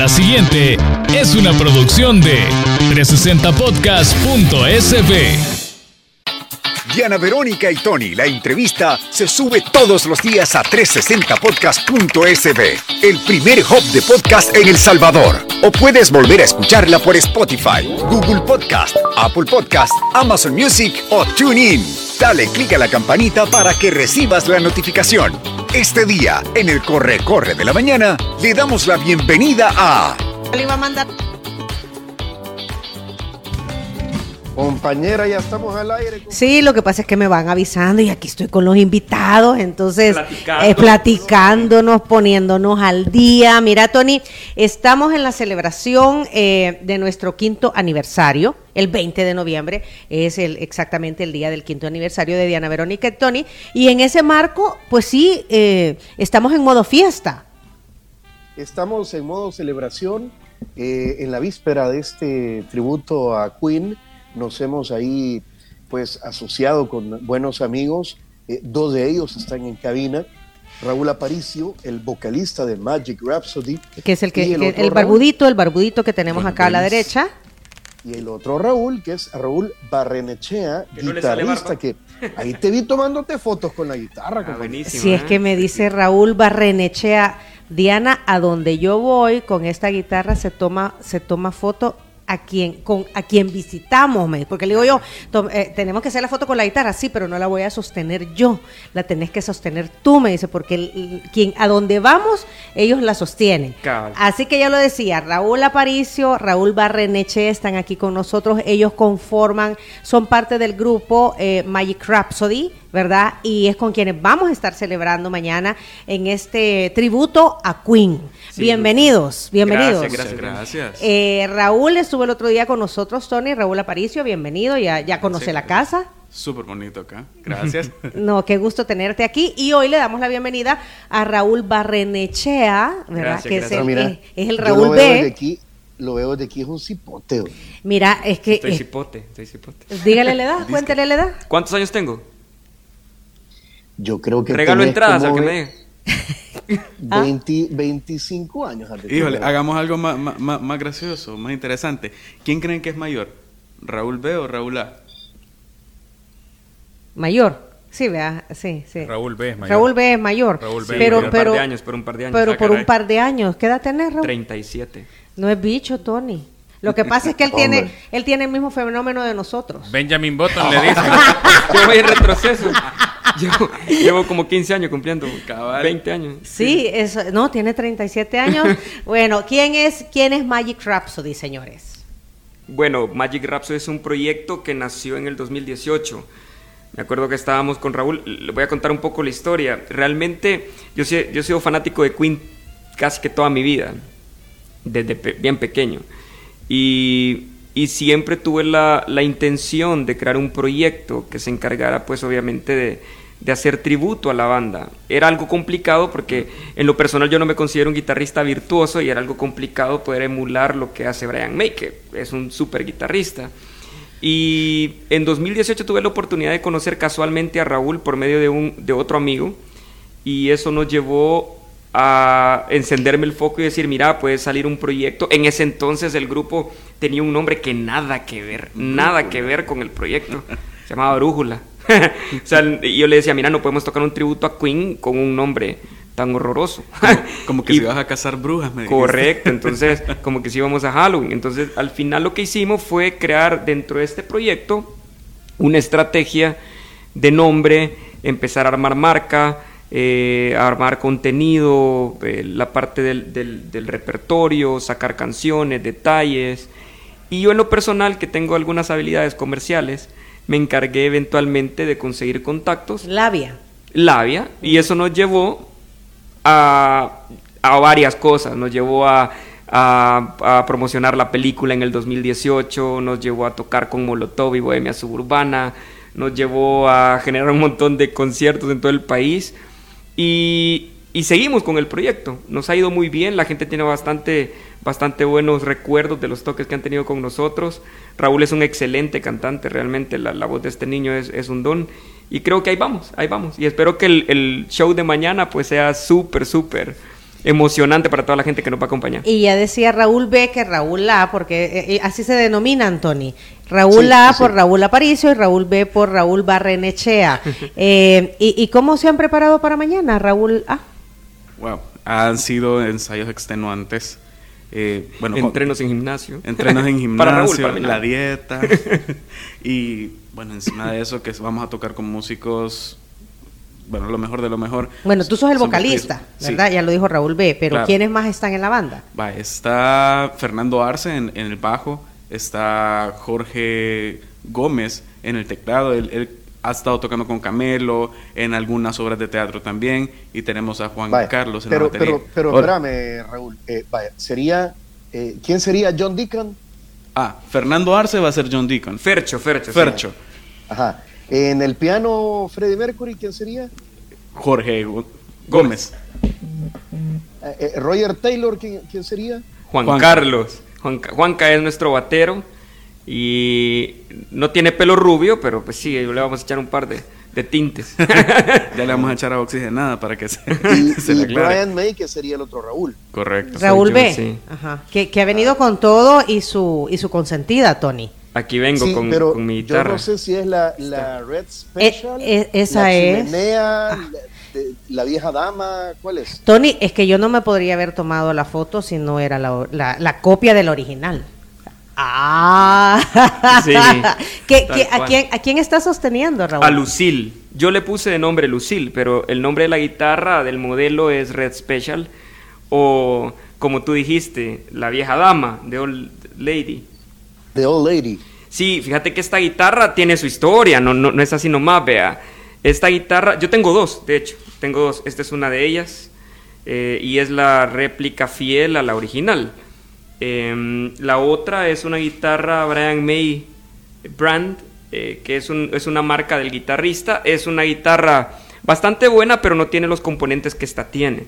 La siguiente es una producción de 360podcast.sb. Diana Verónica y Tony, la entrevista se sube todos los días a 360podcast.sb, el primer hub de podcast en El Salvador. O puedes volver a escucharla por Spotify, Google Podcast, Apple Podcast, Amazon Music o TuneIn. Dale clic a la campanita para que recibas la notificación. Este día, en el Corre Corre de la Mañana, le damos la bienvenida a... Le iba a mandar Compañera, ya estamos al aire. Sí, lo que pasa es que me van avisando y aquí estoy con los invitados, entonces Platicando. eh, platicándonos, poniéndonos al día. Mira, Tony, estamos en la celebración eh, de nuestro quinto aniversario. El 20 de noviembre es el, exactamente el día del quinto aniversario de Diana Verónica y Tony. Y en ese marco, pues sí, eh, estamos en modo fiesta. Estamos en modo celebración. eh, en la víspera de este tributo a Queen, nos hemos ahí pues asociado con buenos amigos. eh, dos de ellos están en cabina. Raúl Aparicio, el vocalista de Magic Rhapsody. Que es el que, el barbudito, el barbudito que tenemos acá a la derecha. Y el otro Raúl, que es Raúl Barrenechea, Que no guitarrista, que ahí te vi tomándote fotos con la guitarra. Ah, buenísimo. Si es ¿eh? que me dice Raúl Barrenechea, Diana, a donde yo voy con esta guitarra se toma, se toma foto a quien, con, a quien visitamos, me- porque le digo yo, "Tom- eh, tenemos que hacer la foto con la guitarra, sí, pero no la voy a sostener yo, la tenés que sostener tú, me dice, porque el- el- quien, a donde vamos, ellos la sostienen. Así que ya lo decía, Raúl Aparicio, Raúl Barreneche están aquí con nosotros, ellos conforman, son parte del grupo eh, Magic Rhapsody, ¿verdad? Y es con quienes vamos a estar celebrando mañana en este tributo a Queen. Sí. bienvenidos, bienvenidos. Gracias, Gracias. Eh, Raúl estuvo el otro día con nosotros, Tony, Raúl Aparicio, bienvenido, ya, ya conoce Sí. la casa. Súper bonito acá. Gracias. No, qué gusto tenerte aquí. Y hoy le damos la bienvenida a Raúl Barrenechea, ¿verdad? Gracias, que es el, Mira, es, es el yo Raúl lo veo desde B. aquí, lo veo desde aquí, es un cipote. güey. Mira, es que. Estoy eh, cipote, estoy cipote. dígale la edad, cuéntele la edad. ¿Cuántos años tengo? Yo creo que Regalo entradas al que me ve- diga. 20, 25 años. Híjole, hagamos algo más, más, más- gracioso, más interesante. ¿Quién creen que es mayor? ¿Raúl B o Raúl A? Mayor. Sí, vea, sí, sí. Raúl B es mayor. Raúl B es mayor. Raúl B Sí, pero, por un par pero, de años, por un par de años. pero Ah, por caray. un par de años. ¿Qué edad tenés, Raúl? 37. No es bicho, Tony. Lo que pasa es que él Hombre. tiene, él tiene el mismo fenómeno de nosotros. Benjamin Button le dice. Yo voy en retroceso. Llevo, llevo como 15 años cumpliendo. Cabal. 20 años. Sí, eso, no, tiene 37 años. bueno, ¿quién es, quién es Magic Rhapsody, señores? Bueno, Magic Rhapsody es un proyecto que nació en el 2018. Me acuerdo que estábamos con Raúl. Le voy a contar un poco la historia. Realmente, yo, sí- yo he sido fanático de Queen casi que toda mi vida, desde pe- bien pequeño. Y, y siempre tuve la, la intención de crear un proyecto que se encargara, pues obviamente, de, de hacer tributo a la banda. Era algo complicado porque en lo personal yo no me considero un guitarrista virtuoso y era algo complicado poder emular lo que hace Brian May, que es un súper guitarrista. Y en 2018 tuve la oportunidad de conocer casualmente a Raúl por medio de, un, de otro amigo y eso nos llevó a encenderme el foco y decir, mira, puede salir un proyecto. En ese entonces el grupo tenía un nombre que nada que ver, nada que ver con el proyecto. Se llamaba Brújula. o sea, y yo le decía, mira, no podemos tocar un tributo a Queen con un nombre tan horroroso. Como que Y- si vas a cazar brujas, me dijiste. Correcto, entonces como que si íbamos a Halloween. Entonces al final lo que hicimos fue crear dentro de este proyecto una estrategia de nombre, empezar a armar marca, eh, a armar contenido, eh, la parte del, del- del repertorio, sacar canciones, detalles. Y yo en lo personal, que tengo algunas habilidades comerciales, me encargué eventualmente de conseguir contactos Labia. labia y eso nos llevó a, a varias cosas. Nos llevó a, a- a promocionar la película en el 2018, nos llevó a tocar con Molotov y Bohemia Suburbana, nos llevó a generar un montón de conciertos en todo el país y, y seguimos con el proyecto. Nos ha ido muy bien, la gente tiene bastante, bastante buenos recuerdos de los toques que han tenido con nosotros. Raúl es un excelente cantante, realmente la, la voz de este niño es, es un don. Y creo que ahí vamos, ahí vamos. Y espero que el, el show de mañana pues sea súper, súper emocionante para toda la gente que nos va a acompañar. Y ya decía Raúl B que Raúl A, porque eh, eh, así se denomina Tony. Raúl Sí, A sí, por. Raúl Aparicio y Raúl B por Raúl Barrenechea. Eh, ¿y, ¿Y cómo se han preparado para mañana, Raúl A? Wow, han sido ensayos extenuantes. Eh, bueno, con- Entrenos en gimnasio. entrenos en gimnasio, Para Raúl, para la dieta. y bueno, encima de eso que vamos a tocar con músicos, bueno, lo mejor de lo mejor. Bueno, tú sos el vocalista. Sí. ¿verdad? Ya lo dijo Raúl B, pero Claro. ¿quiénes más están en la banda? Va, está Fernando Arce en, en el bajo, está Jorge Gómez en el teclado, él, él ha estado tocando con Camelo en algunas obras de teatro también, y tenemos a Juan Vaya, Carlos en pero, la batería. pero, pero espérame, Raúl. eh, vaya, sería. eh, ¿Quién sería John Deacon? Ah, Fernando Arce va a ser John Deacon. Fercho, Fercho. sí. Fercho. Ajá. En el piano, Freddie Mercury, ¿quién sería? Jorge Gómez. Eh, eh, Roger Taylor, ¿quién, quién sería? Juan, Juanca. Carlos. Juanca, Juanca es nuestro batero y no tiene pelo rubio, pero pues sí, le vamos a echar un par de, de tintes. Ya le vamos a echar a oxigenada para que se, Y, se y le aclare. Brian May, que sería el otro Raúl. Correcto. Raúl yo, B, sí. Ajá. Que, que ha venido con todo y su, y su consentida, Tony. Aquí vengo Sí, con, pero con mi yo guitarra. no sé si es la, la Red Special, Eh, eh, esa la es. chimenea, la, la vieja dama, ¿cuál es? Tony, es que yo no me podría haber tomado la foto si no era la, la- la copia del original. Ah, Sí, ¿Qué- tal qué- a, quién, ¿A quién está sosteniendo, Raúl? A Lucille. Yo le puse de nombre Lucille, pero el nombre de la guitarra del modelo es Red Special. O, como tú dijiste, la vieja dama de Old Lady. The Old Lady. Sí, fíjate que esta guitarra tiene su historia, no, no, no es así nomás, vea. Esta guitarra, yo tengo dos, de hecho, tengo dos. Esta es una de ellas eh, y es la réplica fiel a la original. Em, la otra es una guitarra Brian May Brand, eh, que es, un- es una marca del guitarrista. Es una guitarra bastante buena, pero no tiene los componentes que esta tiene.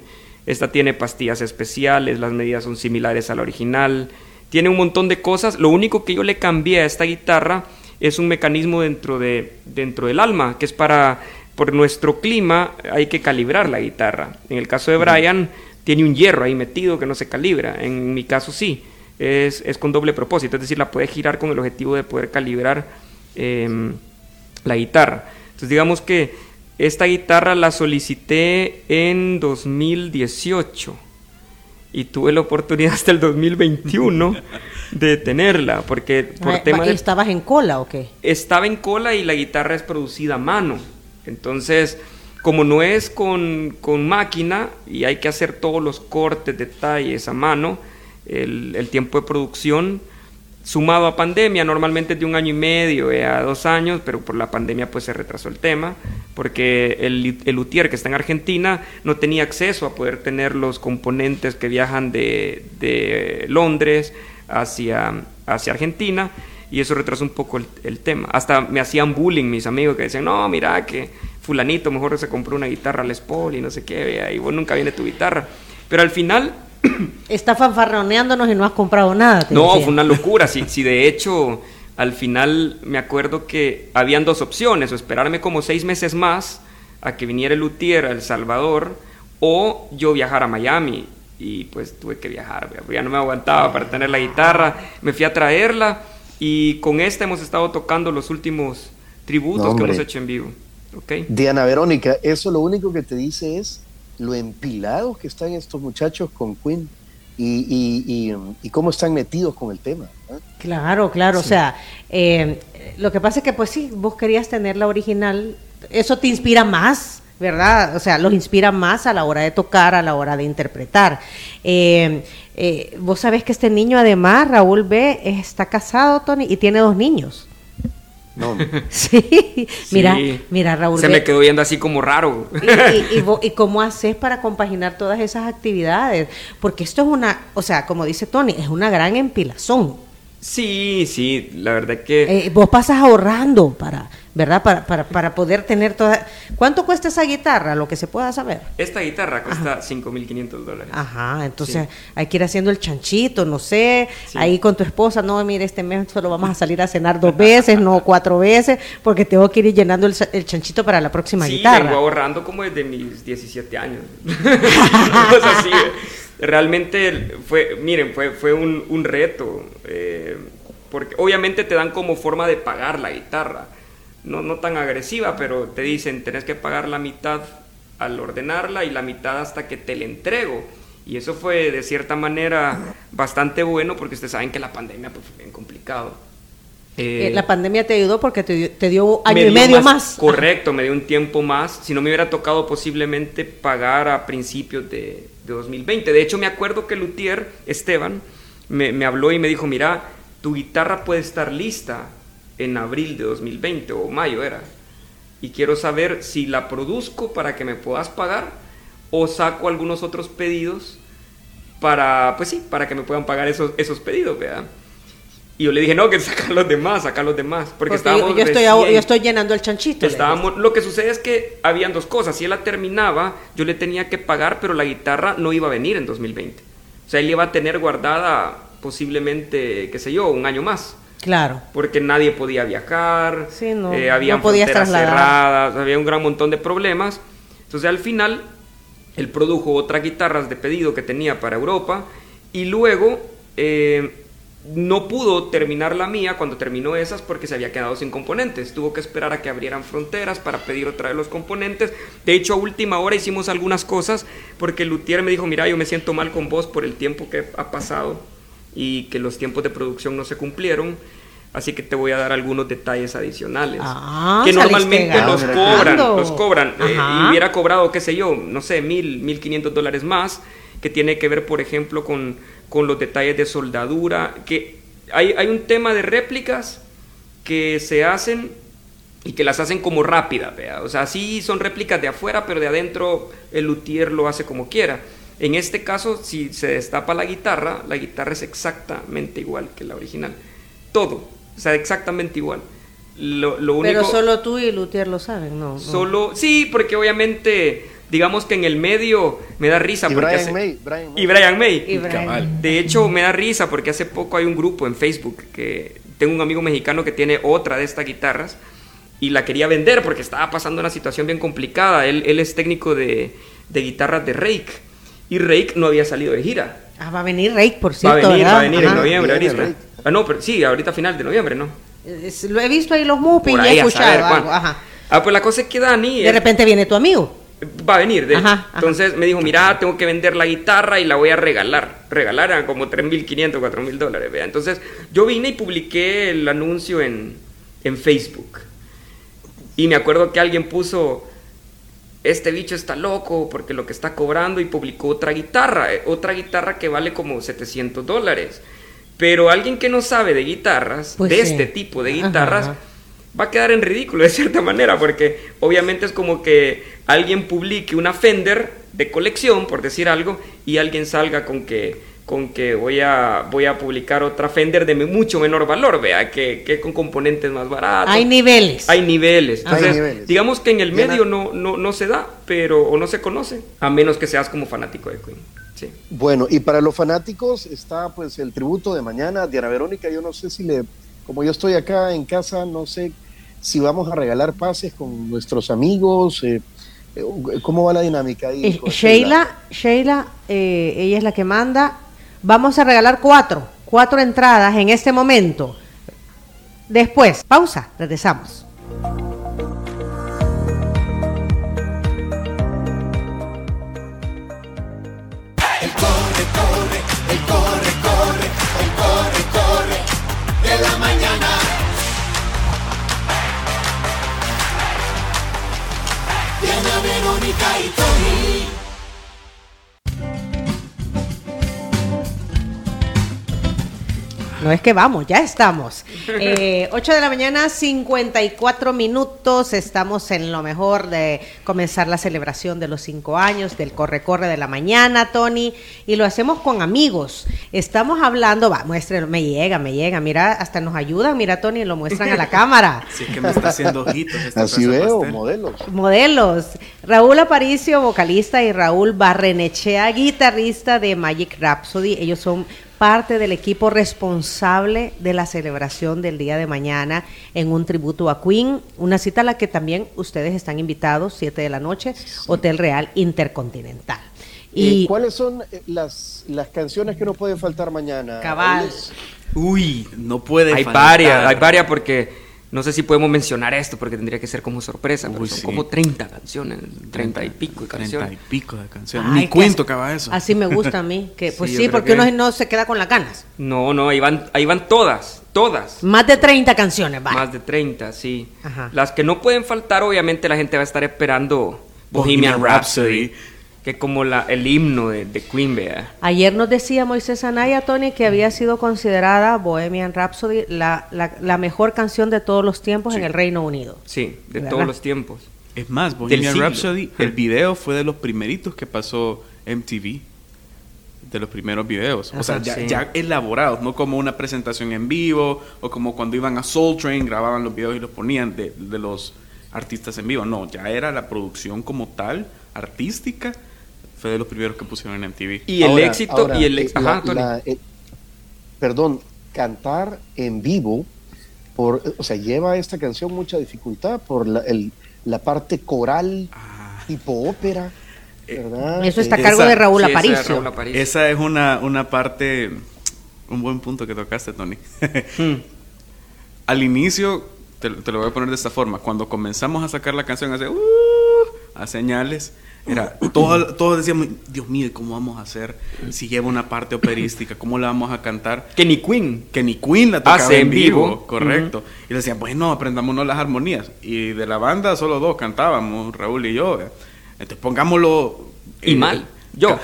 Esta tiene pastillas especiales, las medidas son similares a la original. Tiene un montón de cosas. Lo único que yo le cambié a esta guitarra es un mecanismo dentro, de, dentro del alma, que es para, por nuestro clima, hay que calibrar la guitarra. En el caso de Brian, tiene un hierro ahí metido que no se calibra. En mi caso sí, es, es con doble propósito, es decir, la puede girar con el objetivo de poder calibrar em, la guitarra. Entonces digamos que esta guitarra la solicité en 2018 y tuve la oportunidad hasta el 2021 de tenerla, porque por Ay, tema va- de ¿Estabas en cola o qué? estaba en cola y la guitarra es producida a mano. Entonces, como no es con, con máquina y hay que hacer todos los cortes, detalles a mano, el, tiempo de producción, sumado a pandemia, normalmente es de un año y medio eh, a dos años, pero por la pandemia pues se retrasó el tema, porque el, el luthier que está en Argentina no tenía acceso a poder tener los componentes que viajan de, de Londres hacia, hacia Argentina, y eso retrasó un poco el, el tema. Hasta me hacían bullying mis amigos que decían, no, mira que fulanito mejor se compró una guitarra Les Paul y no sé qué, vea, y vos nunca viene tu guitarra. Pero al final Está fanfarroneándonos y no has comprado nada. te no, decía. fue una locura. Si, si de hecho, al final me acuerdo que habían dos opciones: o esperarme como seis meses más a que viniera el luthier a El Salvador, o yo viajar a Miami. Y pues tuve que viajar, vea, ya no me aguantaba para tener la guitarra. Me fui a traerla y con esta hemos estado tocando los últimos tributos No, que hemos hecho en vivo. ¿Ok? Diana Verónica, eso lo único que te dice es lo empilados que están estos muchachos con Queen y, y- y, y cómo están metidos con el tema. ¿eh? Claro, claro, o sea, eh, lo que pasa es que pues sí, vos querías tener la original, eso te inspira más, ¿verdad? O sea, los inspira más a la hora de tocar, a la hora de interpretar. Eh, eh, vos sabés que este niño además, Raúl B, está casado, Tony, y tiene dos niños. No, Sí, mira, Sí. mira, Raúl Se me quedó viendo así como raro. y, y- y vo- y cómo haces para compaginar todas esas actividades? Porque esto es una, o sea, como dice Tony, es una gran empilazón. Sí, sí, la verdad que... Eh, vos pasas ahorrando para, ¿verdad? Para, para, para poder tener toda... ¿Cuánto cuesta esa guitarra? Lo que se pueda saber. Esta guitarra cuesta 5.500 dólares. Ajá, entonces hay que ir haciendo el chanchito, no sé, ahí con tu esposa, no, mire, este mes solo vamos a salir a cenar dos veces, no cuatro veces, porque tengo que ir llenando el, el chanchito para la próxima sí, guitarra. vengo ahorrando como desde mis 17 años. o sea, sí, realmente fue, miren, fue, fue un, un reto, eh, porque obviamente te dan como forma de pagar la guitarra, no, no tan agresiva, pero te dicen, tenés que pagar la mitad al ordenarla y la mitad hasta que te la entrego. Y eso fue de cierta manera bastante bueno porque ustedes saben que la pandemia pues, fue bien complicado. Eh, la pandemia te ayudó porque te dio, te dio año me y dio medio más. Correcto, me dio un tiempo más. Si no me hubiera tocado posiblemente pagar a principios de, de 2020. De hecho, me acuerdo que Luthier, Esteban, me, me habló y me dijo, mira, tu guitarra puede estar lista en abril de 2020 o mayo era. Y quiero saber si la produzco para que me puedas pagar o saco algunos otros pedidos para, pues sí, para que me puedan pagar esos, esos pedidos, ¿verdad? Y yo le dije, no, que sacar los demás, sacar los demás. Porque, Porque estábamos yo, yo estoy, recién- yo estoy llenando el chanchito. Estábamos, lo que sucede es que habían dos cosas. Si él la terminaba, yo le tenía que pagar, pero la guitarra no iba a venir en 2020. O sea, él iba a tener guardada posiblemente, qué sé yo, un año más. Claro. Porque nadie podía viajar, Sí, no, eh, había no fronteras cerradas, había un gran montón de problemas. Entonces al final, él produjo otras guitarras de pedido que tenía para Europa y luego eh, no pudo terminar la mía cuando terminó esas porque se había quedado sin componentes. Tuvo que esperar a que abrieran fronteras para pedir otra vez los componentes. De hecho, a última hora hicimos algunas cosas porque Luthier me dijo, mira, yo me siento mal con vos por el tiempo que ha pasado y que los tiempos de producción no se cumplieron. Así que te voy a dar algunos detalles adicionales. Ah, que normalmente los cobran, los cobran. eh, y hubiera cobrado, qué sé yo, no sé, mil, mil quinientos dólares más, que tiene que ver, por ejemplo, con, con los detalles de soldadura. Que hay, hay un tema de réplicas que se hacen y que las hacen como rápidas, vea. O sea, sí son réplicas de afuera, pero de adentro el luthier lo hace como quiera. En este caso, si se destapa la guitarra, la guitarra es exactamente igual que la original. Todo, o sea, exactamente igual. Lo, lo único, Pero solo tú y Luthier lo saben, ¿no? no. Solo, sí, porque obviamente, digamos que en el medio me da risa. Y porque Brian hace- May, Brian May. Y Brian May. Y Brian. De hecho, me da risa porque hace poco hay un grupo en Facebook que tengo un amigo mexicano que tiene otra de estas guitarras y la quería vender porque estaba pasando una situación bien complicada. Él, él es técnico de, de guitarras de Rake y Rake no había salido de gira. Ah, va a venir Rake, por Va a cierto. venir, ¿verdad? va a venir en Ajá. noviembre Viene ahorita. Rake. Ah, no, pero sí, ahorita final de noviembre, ¿no? Es- Lo he visto ahí los mupis y he escuchado saber algo. Ajá. Ah, pues la cosa es que Dani... De él- repente viene tu amigo. Va a venir, de ajá. Entonces me dijo, mira, tengo que vender la guitarra y la voy a regalar. Regalar eran como 3.500, 4.000 dólares, vea. Entonces yo vine y publiqué el anuncio en, en Facebook. Y me acuerdo que alguien puso, este bicho está loco porque lo que está cobrando y publicó otra guitarra, eh, otra guitarra que vale como 700 dólares. Pero alguien que no sabe de guitarras, Pues de sí. este tipo de Ajá. Va a quedar en ridículo de cierta manera, porque obviamente es como que alguien publique una Fender de colección, por decir algo, y alguien salga con que con que voy a voy a publicar otra Fender de mucho menor valor, vea, que, que con componentes más baratos. Hay niveles. Hay niveles. Hay Entonces, niveles. digamos que en el medio no, no, no se da, pero o no se conoce, a menos que seas como fanático de Queen. Sí. Bueno, y para los fanáticos está pues el tributo de mañana. Diana Verónica, yo no sé si le, como yo estoy acá en casa, no sé si vamos a regalar pases con nuestros amigos. ¿Cómo va la dinámica ahí? Sheila, Sheila ella es la que manda. Vamos a regalar cuatro, cuatro entradas en este momento. Después, pausa, regresamos. El corre, corre, el corre, corre, el corre, corre de la. No es que vamos, ya estamos. Eh, 8 de la mañana, 54 minutos. Estamos en lo mejor de comenzar la celebración de los cinco años del corre-corre de la mañana, Tony. Y lo hacemos con amigos. Estamos hablando, va, muéstrelo, me llega, me llega. Mira, hasta nos ayudan. Mira, Tony, lo muestran a la cámara. Si es que me está haciendo ojitos. esta Así veo, pastel. modelos. Modelos. Raúl Aparicio, vocalista, y Raúl Barrenechea, guitarrista de Magic Rhapsody. Ellos son parte del equipo responsable de la celebración del día de mañana en un tributo a Queen, una cita a la que también ustedes están invitados, 7 de la noche, Hotel Real Intercontinental. ¿Y Y cuáles son eh, las, las canciones que no pueden faltar mañana? Cabal. Uy, No puede hay faltar. varias, hay varias porque no sé si podemos mencionar esto porque tendría que ser como sorpresa, pero Uy, son sí. como 30 canciones, 30 y pico de canciones. 30 y pico de canciones. Ay, Ni que cuento as- acaba eso. Así me gusta a mí, que pues Sí, porque uno que- no se queda con las ganas. No, no, ahí van, ahí van todas, todas. Más de 30 canciones, va. Más de 30, sí. Ajá. Las que no pueden faltar, obviamente la gente va a estar esperando Bohemian, Bohemian Rhapsody, Rhapsody. Que es como la, el himno de, de Queen, vea. Ayer nos decía Moisés Anaya, Tony, que había sido considerada Bohemian Rhapsody la, la, la mejor canción de todos los tiempos en el Reino Unido. Sí, de ¿Verdad? todos los tiempos. Es más, Bohemian. Rhapsody, el video fue de los primeritos que pasó MTV. De los primeros videos. o sea, ya, sí. ya elaborados, no como una presentación en vivo o como cuando iban a Soul Train, grababan los videos y los ponían de, de los artistas en vivo. No, ya era la producción como tal, artística, fue de los primeros que pusieron en MTV. Y el éxito, ahora, y el eh, éxito. Ajá, la, eh, perdón, cantar en vivo, por, o sea, lleva esta canción mucha dificultad por la, el- la parte coral, Ah. tipo ópera, ¿verdad? Eso está a Eh, cargo esa- de Raúl Sí, Aparicio. Raúl Aparicio. Esa es una, una parte, un buen punto que tocaste, Tony. Hmm. Al inicio, te, te lo voy a poner de esta forma, cuando comenzamos a sacar la canción hace, uh, a señales, era, todos, todos decíamos, Dios mío, ¿cómo vamos a hacer si lleva una parte operística? ¿Cómo la vamos a cantar? Que ni Queen. que ni Queen la tocaba Hace en vivo, vivo. correcto. Y le decían, bueno, aprendámonos las armonías. Y de la banda solo dos cantábamos, Raúl y yo. ¿eh? Entonces pongámoslo... Y mal. Yo.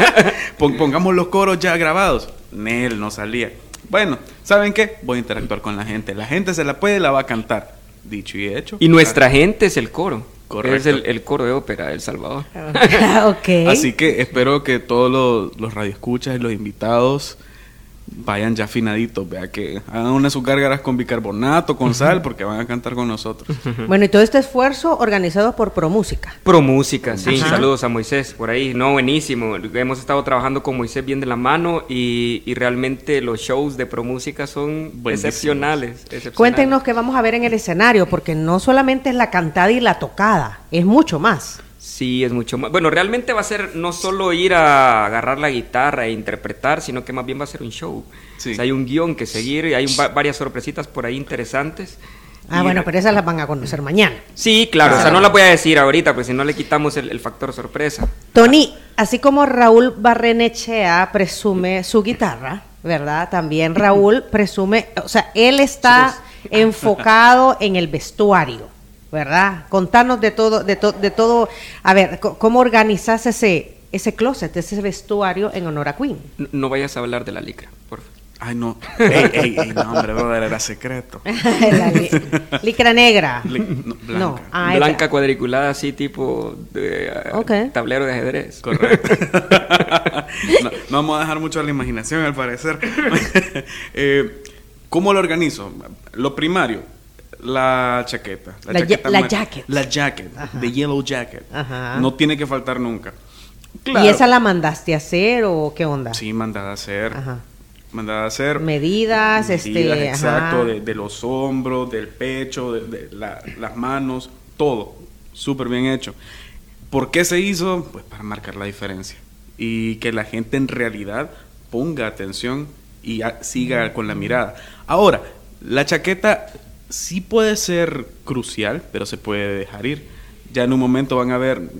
Pon- pongamos los coros ya grabados. Nel, no salía. Bueno, ¿saben qué? Voy a interactuar con la gente. La gente se la puede, la va a cantar. Dicho y hecho. Y nuestra gente es el coro. Correcto. Es el, el coro de ópera de El Salvador. ok. Así que espero que todos los, los radioescuchas y los invitados vayan ya afinaditos. Vea que hagan una de sus gárgaras con bicarbonato, con sal, porque van a cantar con nosotros. Bueno, y todo este esfuerzo organizado por ProMúsica. Pro música, sí. Ajá. Saludos a Moisés por ahí. No, buenísimo. Hemos estado trabajando con Moisés bien de la mano y, y realmente los shows de Pro música son excepcionales, excepcionales. Cuéntenos qué vamos a ver en el escenario, porque no solamente es la cantada y la tocada, es mucho más. Sí, es mucho más. Bueno, realmente va a ser no solo ir a agarrar la guitarra e interpretar, sino que más bien va a ser un show. Sí. O sea, hay un guion que seguir y hay un- varias sorpresitas por ahí interesantes. Ah, Y- bueno, pero esas las van a conocer mañana. Sí, claro, o sea, no la voy a decir ahorita, pues si no le quitamos el, el factor sorpresa. Tony, así como Raúl Barrenechea presume su guitarra, ¿verdad? También Raúl presume, o sea, él está enfocado en el vestuario, ¿verdad? Contanos de todo, de, to- de todo, a ver, ¿cómo organizas ese, ese closet, ese vestuario en honor a Queen? No, no vayas a hablar de la licra, por favor. Ay, no. Ey, ey, ey, no, hombre, brother, era secreto. La li- licra negra. Li- no, blanca. No, ah, Blanca cuadriculada, así tipo de eh, tablero de ajedrez. Correcto. no, no vamos a dejar mucho a la imaginación, al parecer. Eh, ¿Cómo lo organizo? Lo primario, la chaqueta. La chaqueta ya- la jacket. La jacket, Ajá. the yellow jacket. Ajá. No tiene que faltar nunca. ¿Y esa la mandaste a hacer o qué onda? Sí, mandada a hacer. Ajá. Mandada a hacer. Medidas, este, Medidas, exacto, ajá. de, de los hombros, del pecho, de, de la- las manos, todo. Súper bien hecho. ¿Por qué se hizo? Pues para marcar la diferencia. Y que la gente en realidad ponga atención y a- siga con la mirada. Ahora, la chaqueta sí puede ser crucial, pero se puede dejar ir. Ya en un momento van a ver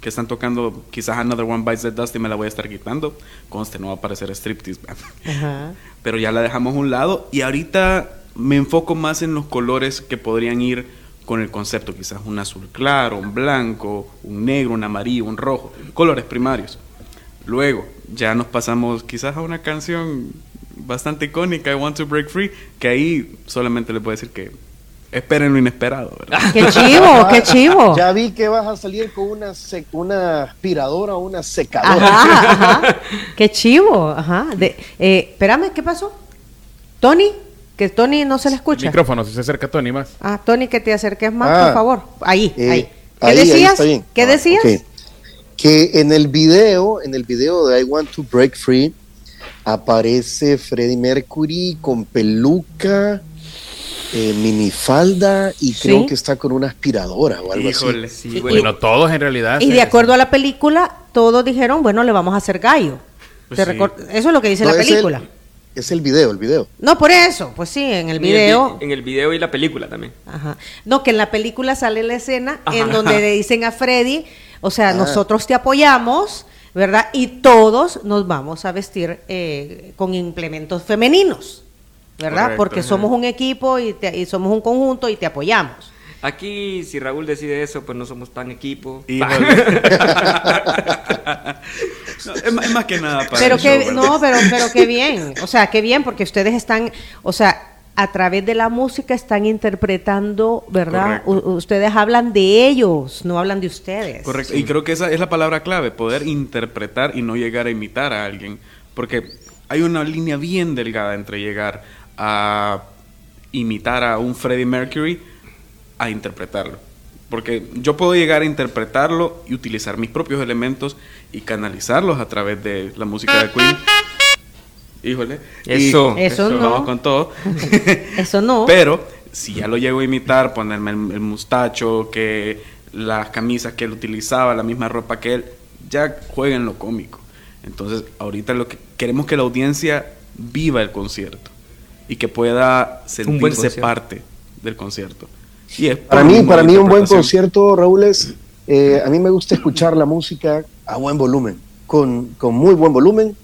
que están tocando quizás Another One Bites the Dust y me la voy a estar quitando. Conste, no va a aparecer striptease. Ajá. pero ya la dejamos a un lado y ahorita me enfoco más en los colores que podrían ir con el concepto, quizás un azul claro, un blanco, un negro, un amarillo, un rojo, colores primarios. Luego ya nos pasamos quizás a una canción bastante icónica, I Want to Break Free, que ahí solamente les puedo decir que esperen lo inesperado, ¿verdad? Qué chivo, qué chivo. Ya vi que vas a salir con una, sec- una aspiradora o una secadora. Ajá, ajá. Qué chivo, ajá. De, eh, espérame, ¿qué pasó? Tony, que Tony no se le escucha. Micrófono, si se acerca Tony más. Ah, Tony, que te acerques más, Ah. por favor. Ahí, Eh, ahí. ¿Qué ahí, decías? ¿Qué Ah, decías? Que en el video, en el video de I Want to Break Free, aparece Freddie Mercury con peluca, eh, minifalda y Sí. creo que está con una aspiradora o algo Híjole, así. Sí, Bueno, bueno, todos en realidad. Y de acuerdo a la película, todos dijeron, bueno, le vamos a hacer gallo. Pues sí. Eso es lo que dice No, la es el- película. Es el video, el video. No, por eso, pues sí, en el video. vi- en el video y la película también. Ajá. No, que en la película sale la escena Ajá. en donde le dicen a Freddy, o sea, Ah. nosotros te apoyamos, ¿verdad? Y todos nos vamos a vestir eh, con implementos femeninos, ¿verdad? Correcto, Porque ajá. somos un equipo y, te- y somos un conjunto y te apoyamos. Aquí, si Raúl decide eso, pues no somos tan equipo. No, es, más, es más que nada para Pero el que, no, pero, pero qué bien, o sea, qué bien, porque ustedes están, o sea, a través de la música están interpretando, ¿verdad? Ustedes hablan de ellos, no hablan de ustedes. Correcto. Y creo que esa es la palabra clave, poder interpretar y no llegar a imitar a alguien. Porque hay una línea bien delgada entre llegar a imitar a un Freddie Mercury a interpretarlo. Porque yo puedo llegar a interpretarlo y utilizar mis propios elementos y canalizarlos a través de la música de Queen. Híjole. Y Eso. Eso no. Vamos con todo. Eso no. Pero si ya lo llego a imitar, ponerme el, el mustacho, que las camisas que él utilizaba, la misma ropa que él, ya juega en lo cómico. Entonces, ahorita lo que queremos que la audiencia viva el concierto y que pueda sentirse parte del concierto. Y es Para mí, para mí un buen concierto, Raúl, es, eh, a mí me gusta escuchar la música a buen volumen, con, con muy buen volumen,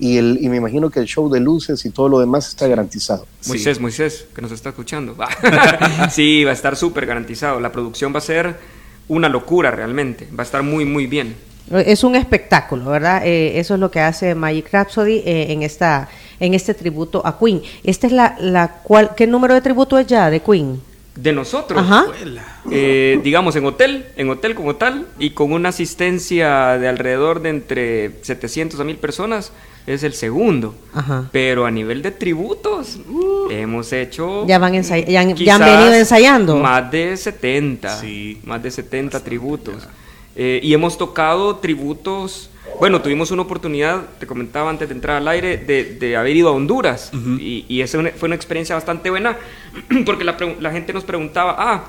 y, el, y me imagino que el show de luces y todo lo demás está garantizado. Sí. Moisés, Moisés, que nos está escuchando. sí, va a estar súper garantizado. La producción va a ser una locura realmente. Va a estar muy, muy bien. Es un espectáculo, ¿verdad? Eh, eso es lo que hace Magic Rhapsody eh, en esta en este tributo a Queen. Esta es la, la cual, ¿qué número de tributo es ya de Queen? De nosotros. Ajá. Eh, digamos en hotel, en hotel como tal, y con una asistencia de alrededor de entre 700 a 1000 personas, es el segundo. Ajá. Pero a nivel de tributos, hemos hecho. Ya van ya han- ya han quizás venido ensayando. Más de 70. Sí. Más de 70 tributos. Eh, y hemos tocado tributos. Bueno, tuvimos una oportunidad, te comentaba antes de entrar al aire, de, de haber ido a Honduras. Y, y esa fue una experiencia bastante buena, porque la, la gente nos preguntaba, ah,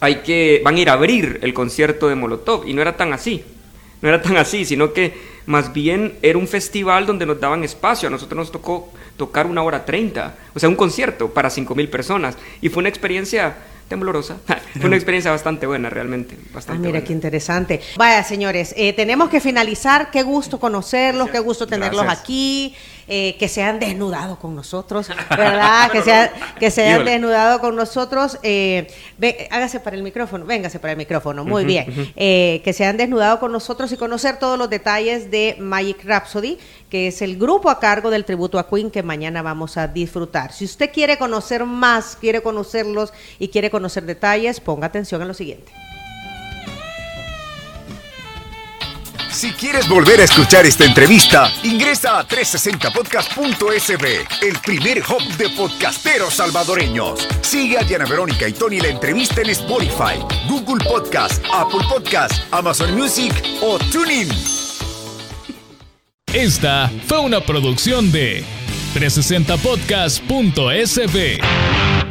hay que, van a ir a abrir el concierto de Molotov. Y no era tan así. No era tan así, sino que más bien era un festival donde nos daban espacio. A nosotros nos tocó tocar una hora treinta. O sea, un concierto para cinco mil personas. Y fue una experiencia temblorosa. fue una experiencia bastante buena, realmente. Ah, Bastante mira buena. qué interesante. Vaya, señores, eh, tenemos que finalizar. Qué gusto conocerlos, qué gusto tenerlos Gracias. aquí, eh, que se han desnudado con nosotros, ¿verdad? que se, ha- que se Híjole. desnudado con nosotros. Eh, ve- hágase para el micrófono, véngase para el micrófono, muy bien. Eh, que se han desnudado con nosotros y conocer todos los detalles de Magic Rhapsody, que es el grupo a cargo del tributo a Queen que mañana vamos a disfrutar. Si usted quiere conocer más, quiere conocerlos y quiere conocer detalles, ponga atención a lo siguiente. Si quieres volver a escuchar esta entrevista, ingresa a 360podcast.sb, el primer hub de podcasteros salvadoreños. Sigue a Diana Verónica y Tony la entrevista en Spotify, Google Podcast, Apple Podcast, Amazon Music o TuneIn. Esta fue una producción de 360podcast.sb.